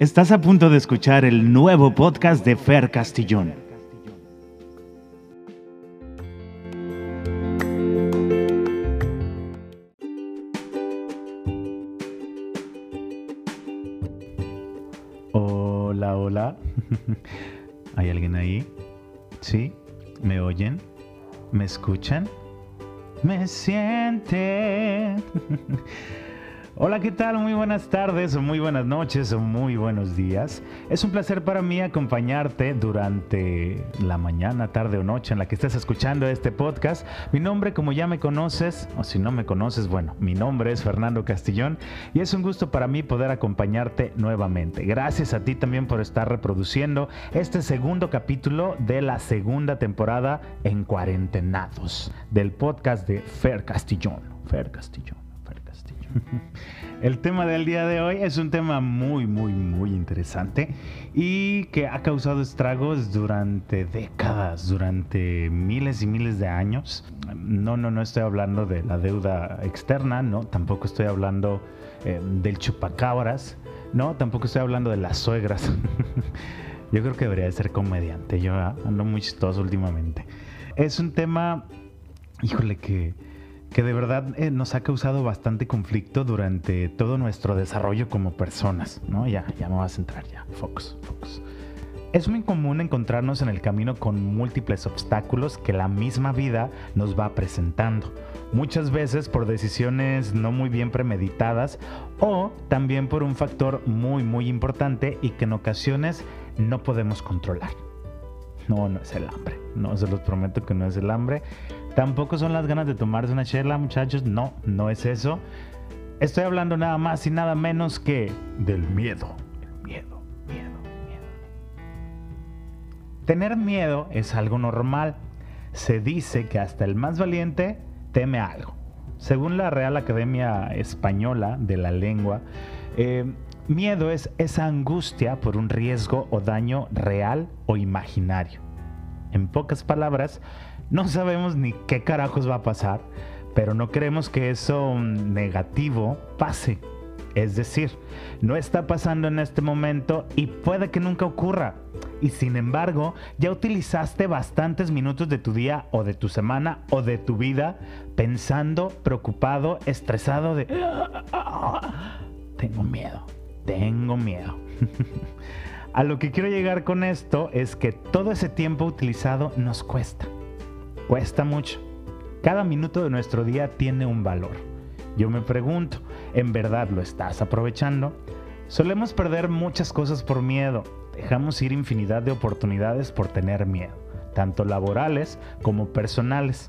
Estás a punto de escuchar el nuevo podcast de Fer Castillón. Hola, hola. ¿Hay alguien ahí? ¿Sí? ¿Me oyen? ¿Me escuchan? ¿Me sienten? Hola, ¿qué tal? Muy buenas tardes, o muy buenas noches, o muy buenos días. Es un placer para mí acompañarte durante la mañana, tarde o noche en la que estés escuchando este podcast. Mi nombre, como ya me conoces, o si no me conoces, bueno, mi nombre es Fernando Castillón y es un gusto para mí poder acompañarte nuevamente. Gracias a ti también por estar reproduciendo este segundo capítulo de la segunda temporada en Cuarentenados del podcast de Fer Castillón. Fer Castillón. El tema del día de hoy es un tema muy, muy, muy interesante y que ha causado estragos durante décadas, durante miles y miles de años. No, no, no estoy hablando de la deuda externa, no, tampoco estoy hablando eh, del chupacabras, no, tampoco estoy hablando de las suegras. Yo creo que debería de ser comediante, yo ando muy chistoso últimamente. Es un tema, híjole, que que de verdad eh, nos ha causado bastante conflicto durante todo nuestro desarrollo como personas, ¿no? Ya, ya me vas a entrar, ya, focus, focus. Es muy común encontrarnos en el camino con múltiples obstáculos que la misma vida nos va presentando, muchas veces por decisiones no muy bien premeditadas o también por un factor muy muy importante y que en ocasiones no podemos controlar. No, no es el hambre, no se los prometo que no es el hambre, Tampoco son las ganas de tomarse una chela, muchachos. No, no es eso. Estoy hablando nada más y nada menos que del miedo. El miedo, miedo, miedo. Tener miedo es algo normal. Se dice que hasta el más valiente teme algo. Según la Real Academia Española de la Lengua, eh, miedo es esa angustia por un riesgo o daño real o imaginario. En pocas palabras, no sabemos ni qué carajos va a pasar, pero no queremos que eso negativo pase. Es decir, no está pasando en este momento y puede que nunca ocurra. Y sin embargo, ya utilizaste bastantes minutos de tu día o de tu semana o de tu vida pensando, preocupado, estresado de... Tengo miedo, tengo miedo. A lo que quiero llegar con esto es que todo ese tiempo utilizado nos cuesta. Cuesta mucho. Cada minuto de nuestro día tiene un valor. Yo me pregunto, ¿en verdad lo estás aprovechando? Solemos perder muchas cosas por miedo. Dejamos ir infinidad de oportunidades por tener miedo, tanto laborales como personales.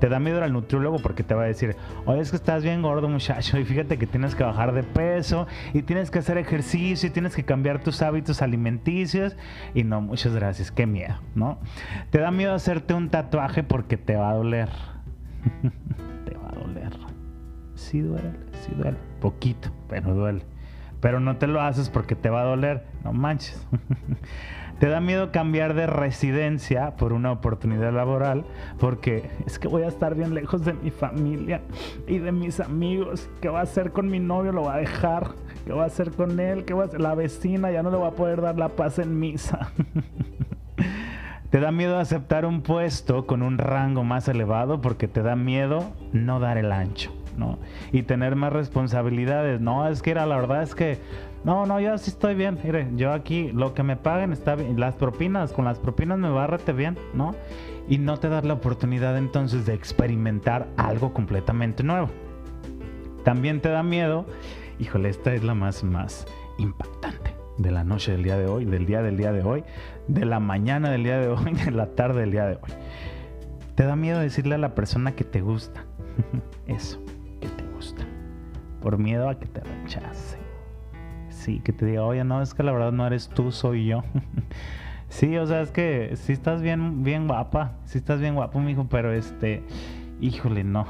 Te da miedo al nutriólogo porque te va a decir, oye, es que estás bien gordo muchacho y fíjate que tienes que bajar de peso y tienes que hacer ejercicio y tienes que cambiar tus hábitos alimenticios. Y no, muchas gracias, qué miedo, ¿no? Te da miedo hacerte un tatuaje porque te va a doler. te va a doler. Sí duele, sí duele. Poquito, pero duele. Pero no te lo haces porque te va a doler. No manches. Te da miedo cambiar de residencia por una oportunidad laboral porque es que voy a estar bien lejos de mi familia y de mis amigos. ¿Qué va a hacer con mi novio? ¿Lo va a dejar? ¿Qué va a hacer con él? ¿Qué va a hacer? La vecina ya no le va a poder dar la paz en misa. te da miedo aceptar un puesto con un rango más elevado porque te da miedo no dar el ancho. Y tener más responsabilidades. No, es que era la verdad es que no, no, yo sí estoy bien. Mire, yo aquí lo que me paguen está bien. Las propinas, con las propinas me bárrate bien, ¿no? Y no te das la oportunidad entonces de experimentar algo completamente nuevo. También te da miedo. Híjole, esta es la más, más impactante de la noche del día de hoy, del día del día de hoy, de la mañana del día de hoy, de la tarde del día de hoy. Te da miedo decirle a la persona que te gusta. Eso. Por miedo a que te rechace sí, que te diga, oye, no, es que la verdad no eres tú, soy yo. sí, o sea, es que sí estás bien, bien guapa, sí estás bien guapo, mijo, pero este, híjole, no.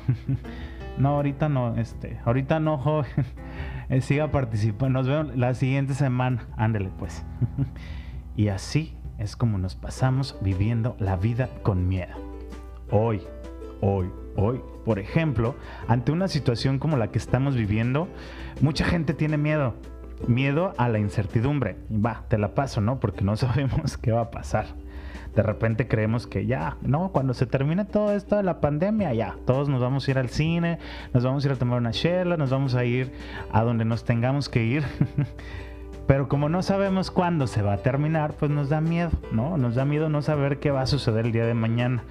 no, ahorita no, este, ahorita no, joven. Eh, siga participando. Nos vemos la siguiente semana. Ándele, pues. y así es como nos pasamos viviendo la vida con miedo. Hoy, hoy, hoy, por ejemplo, ante una situación como la que estamos viviendo, mucha gente tiene miedo Miedo a la incertidumbre. Va, te la paso, ¿no? Porque no sabemos qué va a pasar. De repente creemos que ya, no, cuando se termine todo esto de la pandemia, ya, todos nos vamos a ir al cine, nos vamos a ir a tomar una chela, nos vamos a ir a donde nos tengamos que ir. Pero como no sabemos cuándo se va a terminar, pues nos da miedo, ¿no? Nos da miedo no saber qué va a suceder el día de mañana.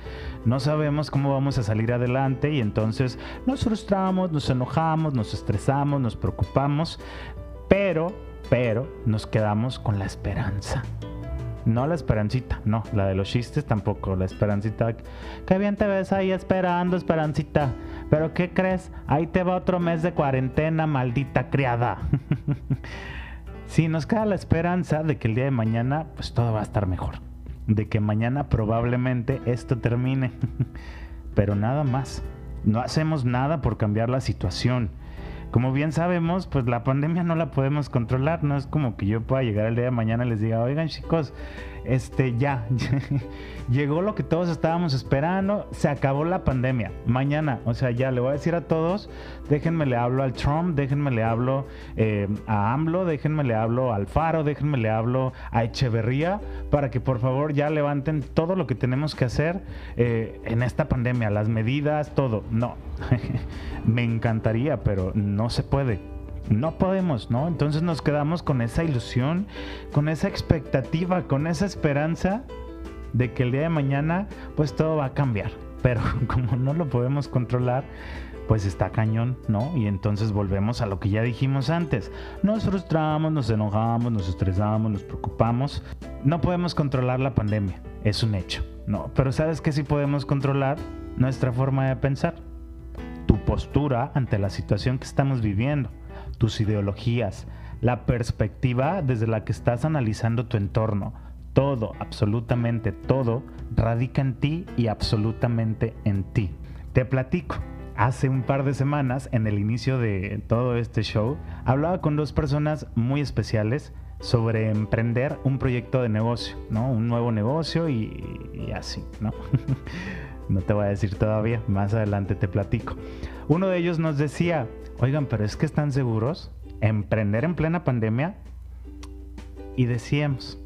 No sabemos cómo vamos a salir adelante y entonces nos frustramos, nos enojamos, nos estresamos, nos preocupamos, pero, pero nos quedamos con la esperanza. No la esperancita, no, la de los chistes tampoco, la esperancita. Qué bien te ves ahí esperando, esperancita. Pero ¿qué crees? Ahí te va otro mes de cuarentena, maldita criada. Sí, nos queda la esperanza de que el día de mañana pues todo va a estar mejor. De que mañana probablemente esto termine. Pero nada más. No hacemos nada por cambiar la situación. Como bien sabemos, pues la pandemia no la podemos controlar. No es como que yo pueda llegar el día de mañana y les diga, oigan chicos, este ya, llegó lo que todos estábamos esperando, se acabó la pandemia. Mañana, o sea, ya le voy a decir a todos, déjenme le hablo al Trump, déjenme le hablo eh, a AMLO, déjenme le hablo al Faro, déjenme le hablo a Echeverría, para que por favor ya levanten todo lo que tenemos que hacer eh, en esta pandemia, las medidas, todo. No, me encantaría, pero no se puede no podemos, ¿no? Entonces nos quedamos con esa ilusión, con esa expectativa, con esa esperanza de que el día de mañana pues todo va a cambiar. Pero como no lo podemos controlar, pues está cañón, ¿no? Y entonces volvemos a lo que ya dijimos antes. Nos frustramos, nos enojamos, nos estresamos, nos preocupamos. No podemos controlar la pandemia, es un hecho, ¿no? Pero ¿sabes qué sí podemos controlar? Nuestra forma de pensar, tu postura ante la situación que estamos viviendo tus ideologías, la perspectiva desde la que estás analizando tu entorno. Todo, absolutamente todo, radica en ti y absolutamente en ti. Te platico. Hace un par de semanas, en el inicio de todo este show, hablaba con dos personas muy especiales sobre emprender un proyecto de negocio, ¿no? Un nuevo negocio y, y así, ¿no? no te voy a decir todavía, más adelante te platico. Uno de ellos nos decía, Oigan, pero es que están seguros emprender en plena pandemia. Y decíamos,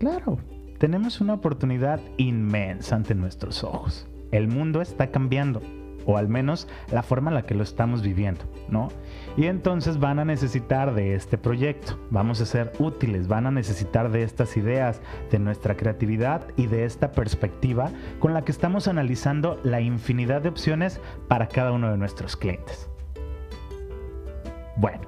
claro, tenemos una oportunidad inmensa ante nuestros ojos. El mundo está cambiando, o al menos la forma en la que lo estamos viviendo, ¿no? Y entonces van a necesitar de este proyecto, vamos a ser útiles, van a necesitar de estas ideas, de nuestra creatividad y de esta perspectiva con la que estamos analizando la infinidad de opciones para cada uno de nuestros clientes. Bueno,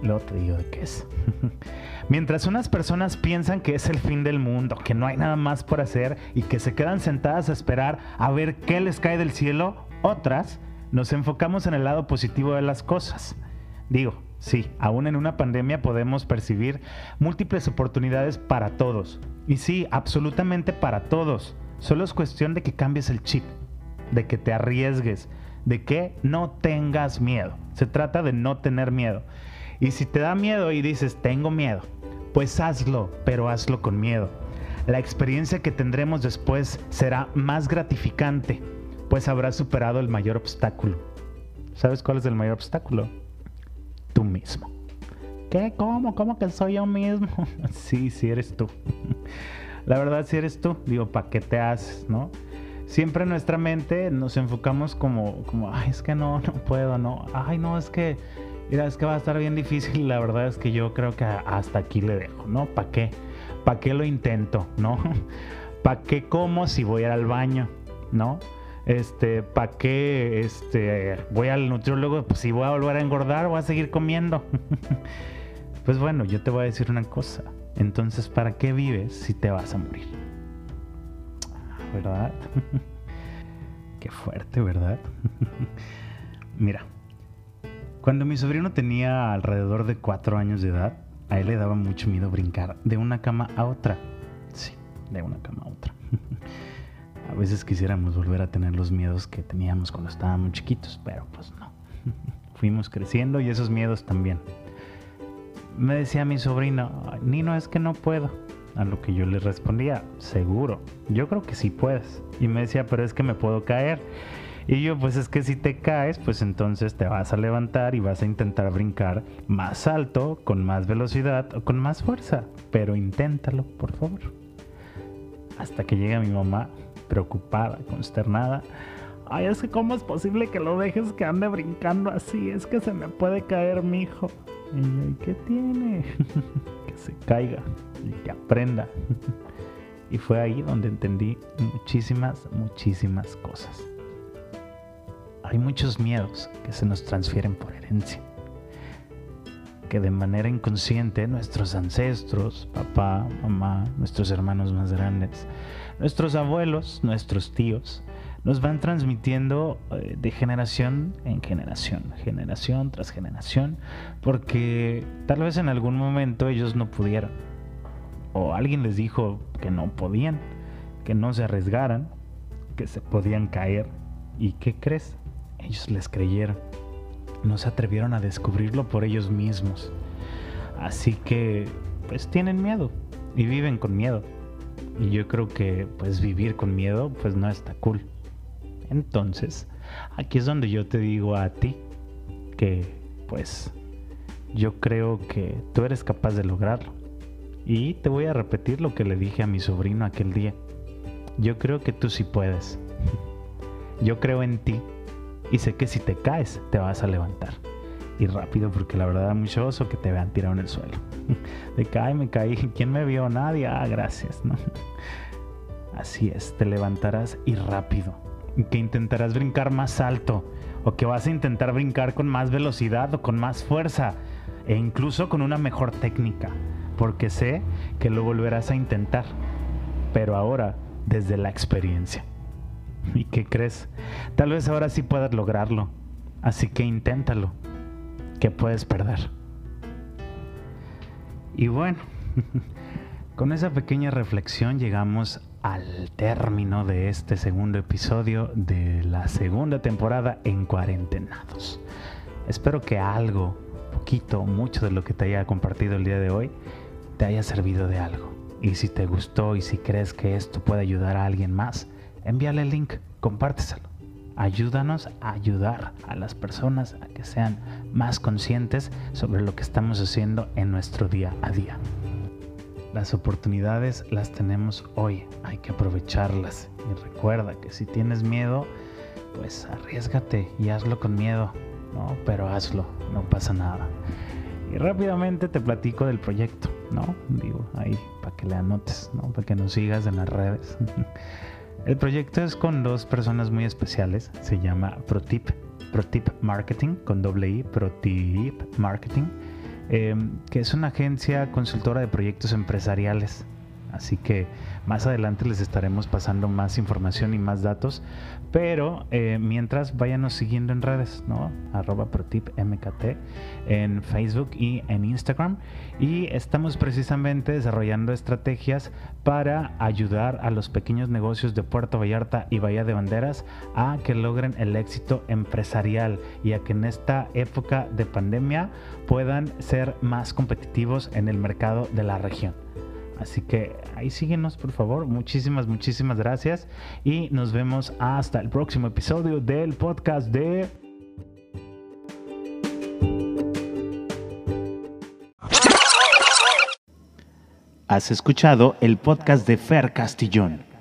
luego te digo de qué es. Mientras unas personas piensan que es el fin del mundo, que no hay nada más por hacer y que se quedan sentadas a esperar a ver qué les cae del cielo, otras nos enfocamos en el lado positivo de las cosas. Digo, sí, aún en una pandemia podemos percibir múltiples oportunidades para todos. Y sí, absolutamente para todos. Solo es cuestión de que cambies el chip, de que te arriesgues, de que no tengas miedo. Se trata de no tener miedo. Y si te da miedo y dices, tengo miedo, pues hazlo, pero hazlo con miedo. La experiencia que tendremos después será más gratificante, pues habrás superado el mayor obstáculo. ¿Sabes cuál es el mayor obstáculo? Tú mismo. ¿Qué? ¿Cómo? ¿Cómo que soy yo mismo? sí, sí eres tú. La verdad, si eres tú. Digo, ¿para qué te haces, no? siempre en nuestra mente nos enfocamos como, como, ay, es que no, no puedo, no, ay, no, es que, mira, es que va a estar bien difícil, la verdad es que yo creo que hasta aquí le dejo, ¿no? ¿Para qué? ¿Para qué lo intento, no? ¿Para qué como si voy al baño, no? Este, ¿para qué este, voy al nutriólogo? Pues si voy a volver a engordar, voy a seguir comiendo. pues bueno, yo te voy a decir una cosa. Entonces, ¿para qué vives si te vas a morir? ¿verdad? Qué fuerte, ¿verdad? Mira, cuando mi sobrino tenía alrededor de cuatro años de edad, a él le daba mucho miedo brincar de una cama a otra. Sí, de una cama a otra. a veces quisiéramos volver a tener los miedos que teníamos cuando estábamos chiquitos, pero pues no. Fuimos creciendo y esos miedos también. Me decía mi sobrino, Nino, es que no puedo. A lo que yo le respondía, seguro, yo creo que sí puedes. Y me decía, pero es que me puedo caer. Y yo, pues es que si te caes, pues entonces te vas a levantar y vas a intentar brincar más alto, con más velocidad o con más fuerza. Pero inténtalo, por favor. Hasta que llega mi mamá, preocupada, consternada. Ay, es que cómo es posible que lo dejes que ande brincando así, es que se me puede caer mi hijo. Y yo, ¿y qué tiene? que se caiga y que aprenda. y fue ahí donde entendí muchísimas, muchísimas cosas. Hay muchos miedos que se nos transfieren por herencia. Que de manera inconsciente nuestros ancestros, papá, mamá, nuestros hermanos más grandes, nuestros abuelos, nuestros tíos, nos van transmitiendo eh, de generación en generación, generación tras generación, porque tal vez en algún momento ellos no pudieron, o alguien les dijo que no podían, que no se arriesgaran, que se podían caer. ¿Y qué crees? Ellos les creyeron, no se atrevieron a descubrirlo por ellos mismos. Así que, pues tienen miedo y viven con miedo. Y yo creo que, pues vivir con miedo, pues no está cool. Entonces, aquí es donde yo te digo a ti que pues yo creo que tú eres capaz de lograrlo. Y te voy a repetir lo que le dije a mi sobrino aquel día. Yo creo que tú sí puedes. Yo creo en ti y sé que si te caes te vas a levantar. Y rápido porque la verdad es mucho oso que te vean tirado en el suelo. De cae, me caí. ¿Quién me vio? Nadie. Ah, gracias. Así es, te levantarás y rápido que intentarás brincar más alto o que vas a intentar brincar con más velocidad o con más fuerza e incluso con una mejor técnica, porque sé que lo volverás a intentar, pero ahora desde la experiencia. ¿Y qué crees? Tal vez ahora sí puedas lograrlo, así que inténtalo, que puedes perder. Y bueno, con esa pequeña reflexión llegamos al término de este segundo episodio de la segunda temporada en Cuarentenados. Espero que algo, poquito, mucho de lo que te haya compartido el día de hoy, te haya servido de algo. Y si te gustó y si crees que esto puede ayudar a alguien más, envíale el link, compárteselo. Ayúdanos a ayudar a las personas a que sean más conscientes sobre lo que estamos haciendo en nuestro día a día. Las oportunidades las tenemos hoy, hay que aprovecharlas. Y recuerda que si tienes miedo, pues arriesgate y hazlo con miedo, ¿no? Pero hazlo, no pasa nada. Y rápidamente te platico del proyecto, ¿no? Digo, ahí, para que le anotes, ¿no? Para que nos sigas en las redes. El proyecto es con dos personas muy especiales, se llama ProTip, ProTip Marketing, con doble I, ProTip Marketing Em, que es una agencia consultora de proyectos empresariales. Así que más adelante les estaremos pasando más información y más datos. Pero eh, mientras váyanos siguiendo en redes, ¿no? Arroba ProTipMKT en Facebook y en Instagram. Y estamos precisamente desarrollando estrategias para ayudar a los pequeños negocios de Puerto Vallarta y Bahía de Banderas a que logren el éxito empresarial y a que en esta época de pandemia puedan ser más competitivos en el mercado de la región. Así que ahí síguenos, por favor. Muchísimas, muchísimas gracias. Y nos vemos hasta el próximo episodio del podcast de... Has escuchado el podcast de Fer Castillón.